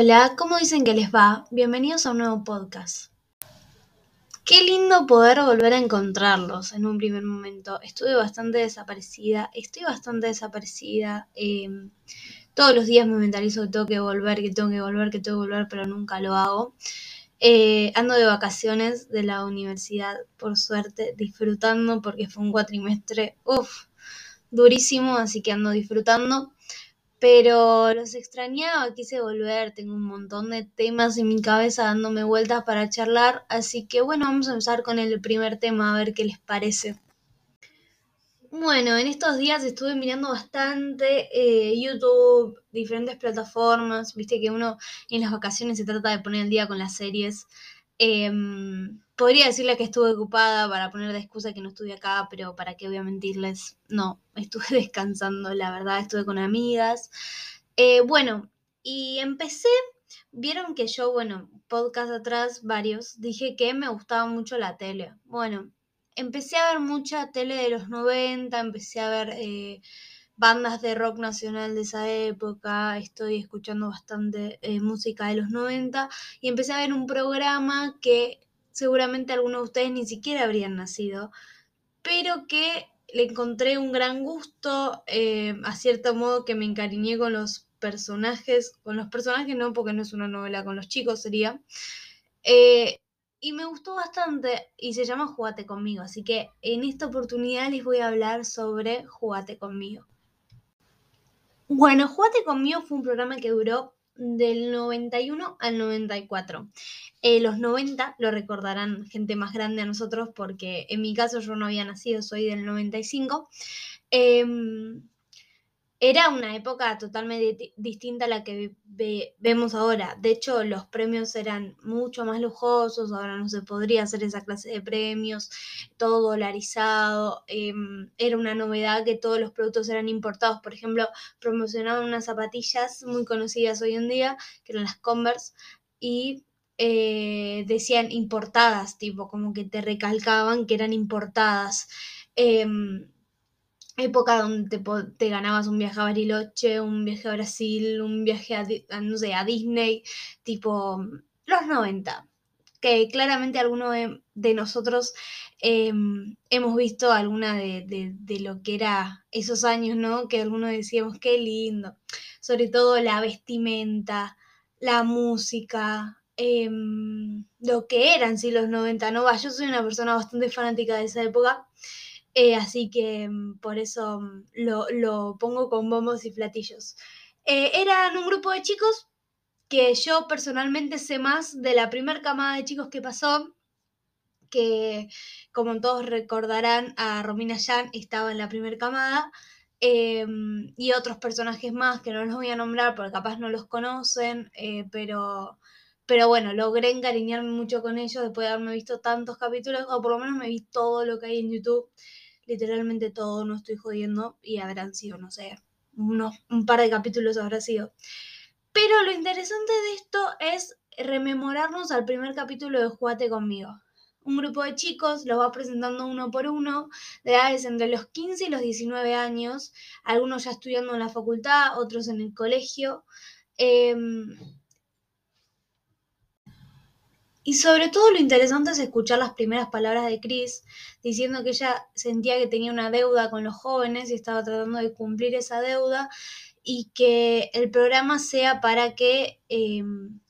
Hola, ¿cómo dicen que les va? Bienvenidos a un nuevo podcast. Qué lindo poder volver a encontrarlos en un primer momento. Estuve bastante desaparecida, estoy bastante desaparecida. Em, todos los días me mentalizo que tengo que volver, que tengo que volver, que tengo que volver, pero nunca lo hago. Eh, ando de vacaciones de la universidad, por suerte, disfrutando porque fue un cuatrimestre, uff, durísimo, así que ando disfrutando. Pero los extrañaba, quise volver, tengo un montón de temas en mi cabeza dándome vueltas para charlar, así que bueno, vamos a empezar con el primer tema, a ver qué les parece. Bueno, en estos días estuve mirando bastante eh, YouTube, diferentes plataformas, viste que uno en las vacaciones se trata de poner el día con las series. Em, podría decirles que estuve ocupada para poner de excusa que no estuve acá, pero para qué voy a mentirles, no, estuve descansando, la verdad, estuve con amigas. Eh, bueno, y empecé, vieron que yo, bueno, podcast atrás, varios, dije que me gustaba mucho la tele. Bueno, empecé a ver mucha tele de los 90, empecé a ver... Eh, bandas de rock nacional de esa época, estoy escuchando bastante eh, música de los 90 y empecé a ver un programa que seguramente algunos de ustedes ni siquiera habrían nacido, pero que le encontré un gran gusto, eh, a cierto modo que me encariñé con los personajes, con los personajes no, porque no es una novela, con los chicos sería. Eh, y me gustó bastante y se llama Jugate conmigo, así que en esta oportunidad les voy a hablar sobre Jugate conmigo. Bueno, Jugate conmigo fue un programa que duró del 91 al 94. Eh, los 90 lo recordarán gente más grande a nosotros porque en mi caso yo no había nacido, soy del 95. Eh, em, era una época totalmente distinta a la que vemos ahora. De hecho, los premios eran mucho más lujosos, ahora no se podría hacer esa clase de premios, todo dolarizado. Em, era una novedad que todos los productos eran importados. Por ejemplo, promocionaban unas zapatillas muy conocidas hoy en día, que eran las Converse, y eh, decían importadas, tipo, como que te recalcaban que eran importadas. Em, época donde te, ganabas un viaje a Bariloche, un viaje a Brasil, un viaje a, no sé, a Disney, tipo los 90, que claramente alguno de, nosotros em, hemos visto alguna de, lo que era esos años, ¿no? Que algunos decíamos, qué lindo, sobre todo la vestimenta, la música, em, lo que eran sí los 90, ¿no? yo soy una persona bastante fanática de esa época. Eh, así que mm, por eso mm, lo, pongo con bombos y platillos. Eh, eran un grupo de chicos que yo personalmente sé más de la primera camada de chicos que pasó, que como todos recordarán, a Romina Yan estaba en la primera camada. Em, y otros personajes más que no los voy a nombrar porque capaz no los conocen, eh, pero, pero bueno, logré encariñarme mucho con ellos después de haberme visto tantos capítulos, o por lo menos me vi todo lo que hay en YouTube literalmente todo, no estoy jodiendo, y habrán sido, no sé, unos, un par de capítulos habrá sido. Pero lo interesante de esto es rememorarnos al primer capítulo de Jugate conmigo. Un grupo de chicos los va presentando uno por uno, de edades entre los 15 y los 19 años, algunos ya estudiando en la facultad, otros en el colegio. Em, y sobre todo lo interesante es escuchar las primeras palabras de Chris diciendo que ella sentía que tenía una deuda con los jóvenes y estaba tratando de cumplir esa deuda y que el programa sea para que em,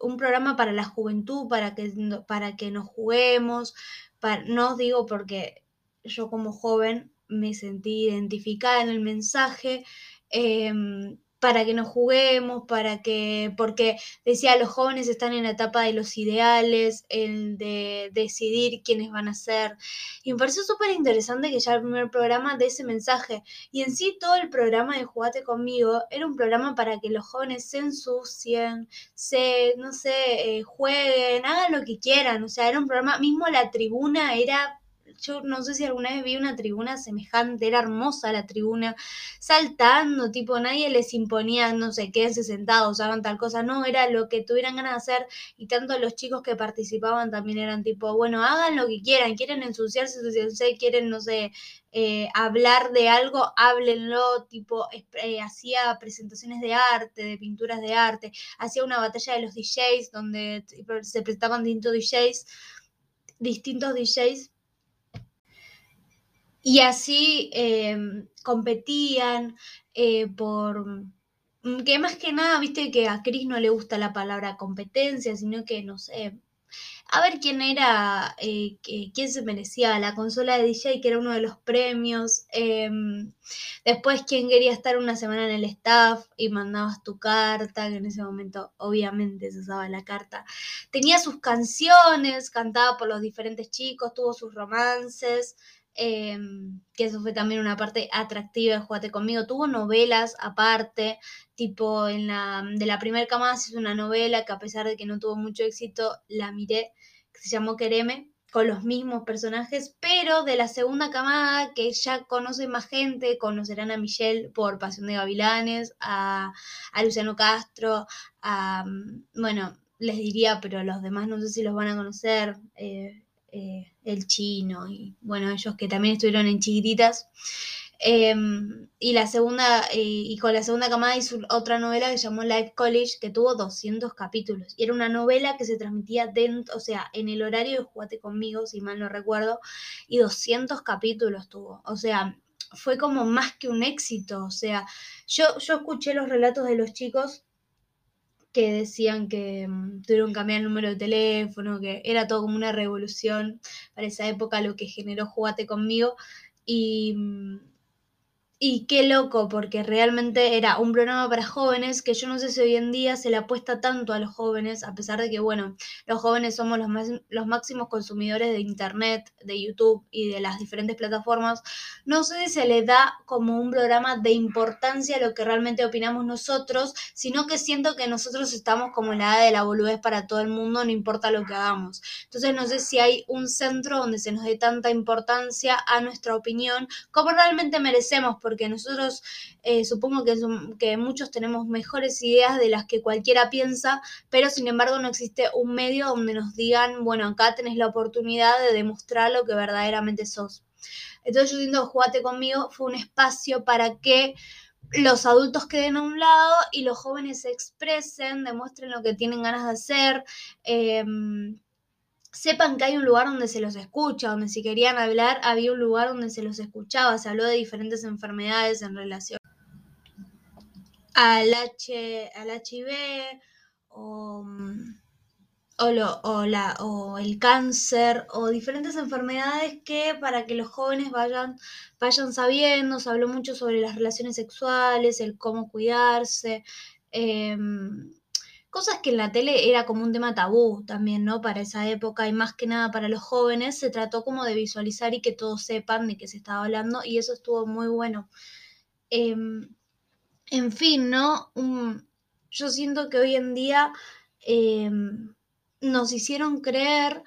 un programa para la juventud, para que, para que nos juguemos, para, no digo porque yo como joven me sentí identificada en el mensaje, em, para que nos juguemos, para que, porque decía, los jóvenes están en la etapa de los ideales, el de decidir quiénes van a ser. Y me pareció súper interesante que ya el primer programa de ese mensaje. Y en sí todo el programa de Jugate conmigo era un programa para que los jóvenes se ensucien, se, no sé, eh, jueguen, hagan lo que quieran. O sea, era un programa, mismo la tribuna era yo no sé si alguna vez vi una tribuna semejante, era hermosa la tribuna, saltando, tipo, nadie les imponía, no sé, quédense sentados, hagan tal cosa, no, era lo que tuvieran ganas de hacer y tanto los chicos que participaban también eran tipo, bueno, hagan lo que quieran, quieren ensuciarse, ensuciarse, quieren, no sé, eh, hablar de algo, háblenlo, tipo, eh, hacía presentaciones de arte, de pinturas de arte, hacía una batalla de los DJs donde se prestaban distintos DJs, distintos DJs, y así em, competían eh, por que más que nada, viste que a Chris no le gusta la palabra competencia, sino que, no sé, a ver quién era, eh, quién se merecía la consola de DJ, que era uno de los premios. Em, después, quién quería estar una semana en el staff y mandabas tu carta, que en ese momento obviamente se usaba la carta. Tenía sus canciones, cantaba por los diferentes chicos, tuvo sus romances. Em, que eso fue también una parte atractiva de Jugate conmigo. Tuvo novelas aparte, tipo en la, de la primera camada se hizo una novela que a pesar de que no tuvo mucho éxito, la miré, que se llamó Quereme, con los mismos personajes, pero de la segunda camada que ya conoce más gente, conocerán a Michelle por Pasión de Gavilanes, a, a Luciano Castro, a, bueno, les diría, pero los demás no sé si los van a conocer. Eh, eh, el chino y bueno, ellos que también estuvieron en chiquititas. Em, y la segunda, eh, y con la segunda camada hizo otra novela que llamó Life College, que tuvo 200 capítulos. Y era una novela que se transmitía dentro, o sea, en el horario de Jugate conmigo, si mal no recuerdo, y 200 capítulos tuvo. O sea, fue como más que un éxito. O sea, yo, yo escuché los relatos de los chicos que decían que mm, tuvieron que cambiar el número de teléfono, que era todo como una revolución para esa época lo que generó Jugate conmigo. Y, mm, y qué loco, porque realmente era un programa para jóvenes que yo no sé si hoy en día se le apuesta tanto a los jóvenes, a pesar de que, bueno, los jóvenes somos los, más, los máximos consumidores de Internet, de YouTube y de las diferentes plataformas. No sé si se le da como un programa de importancia a lo que realmente opinamos nosotros, sino que siento que nosotros estamos como la edad de la boludez para todo el mundo, no importa lo que hagamos. Entonces no sé si hay un centro donde se nos dé tanta importancia a nuestra opinión como realmente merecemos porque nosotros eh, supongo que, que muchos tenemos mejores ideas de las que cualquiera piensa, pero sin embargo no existe un medio donde nos digan, bueno, acá tenés la oportunidad de demostrar lo que verdaderamente sos. Entonces yo siento Jugate conmigo fue un espacio para que los adultos queden a un lado y los jóvenes se expresen, demuestren lo que tienen ganas de hacer. Em, sepan que hay un lugar donde se los escucha, donde si querían hablar había un lugar donde se los escuchaba, se habló de diferentes enfermedades en relación al, H, al HIV o, o, la, o el cáncer o diferentes enfermedades que para que los jóvenes vayan, vayan sabiendo, se habló mucho sobre las relaciones sexuales, el cómo cuidarse. Em, cosas que en la tele era como un tema tabú también, ¿no? Para esa época y más que nada para los jóvenes, se trató como de visualizar y que todos sepan de qué se estaba hablando y eso estuvo muy bueno. Em, en fin, ¿no? yo siento que hoy en día em, nos hicieron creer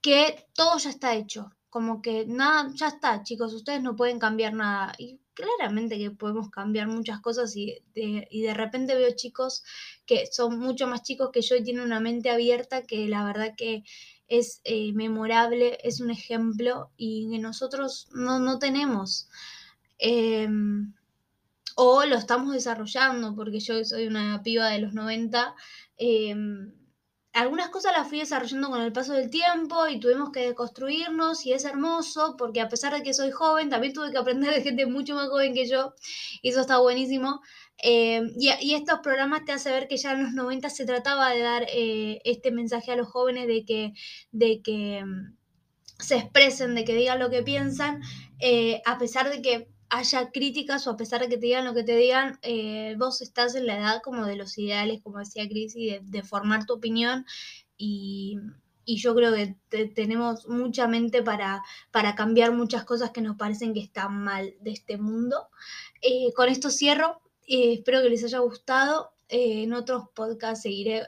que todo ya está hecho, como que nada, ya está, chicos, ustedes no pueden cambiar nada. Claramente que podemos cambiar muchas cosas y de, y de repente veo chicos que son mucho más chicos que yo y tienen una mente abierta que la verdad que es eh, memorable, es un ejemplo y que nosotros no, no tenemos. Em, o lo estamos desarrollando, porque yo soy una piba de los 90 algunas cosas las fui desarrollando con el paso del tiempo y tuvimos que construirnos y es hermoso porque a pesar de que soy joven, también tuve que aprender de gente mucho más joven que yo y eso está buenísimo. Eh, y, estos programas te hacen ver que ya en los 90 se trataba de dar eh, este mensaje a los jóvenes de que, de que mm, se expresen, de que digan lo que piensan, eh, a pesar de que haya críticas o a pesar de que te digan lo que te digan, eh, vos estás en la edad como de los ideales, como decía Cris, de, de, formar tu opinión y, yo creo que tenemos mucha mente para, para cambiar muchas cosas que nos parecen que están mal de este mundo. Eh, con esto cierro, eh, espero que les haya gustado. en otros podcasts seguiré,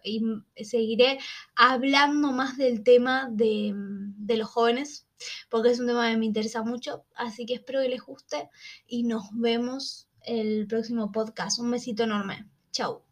seguiré hablando más del tema de, de los jóvenes porque es un tema que me interesa mucho, así que espero que les guste y nos vemos el próximo podcast. Un besito enorme. Chau.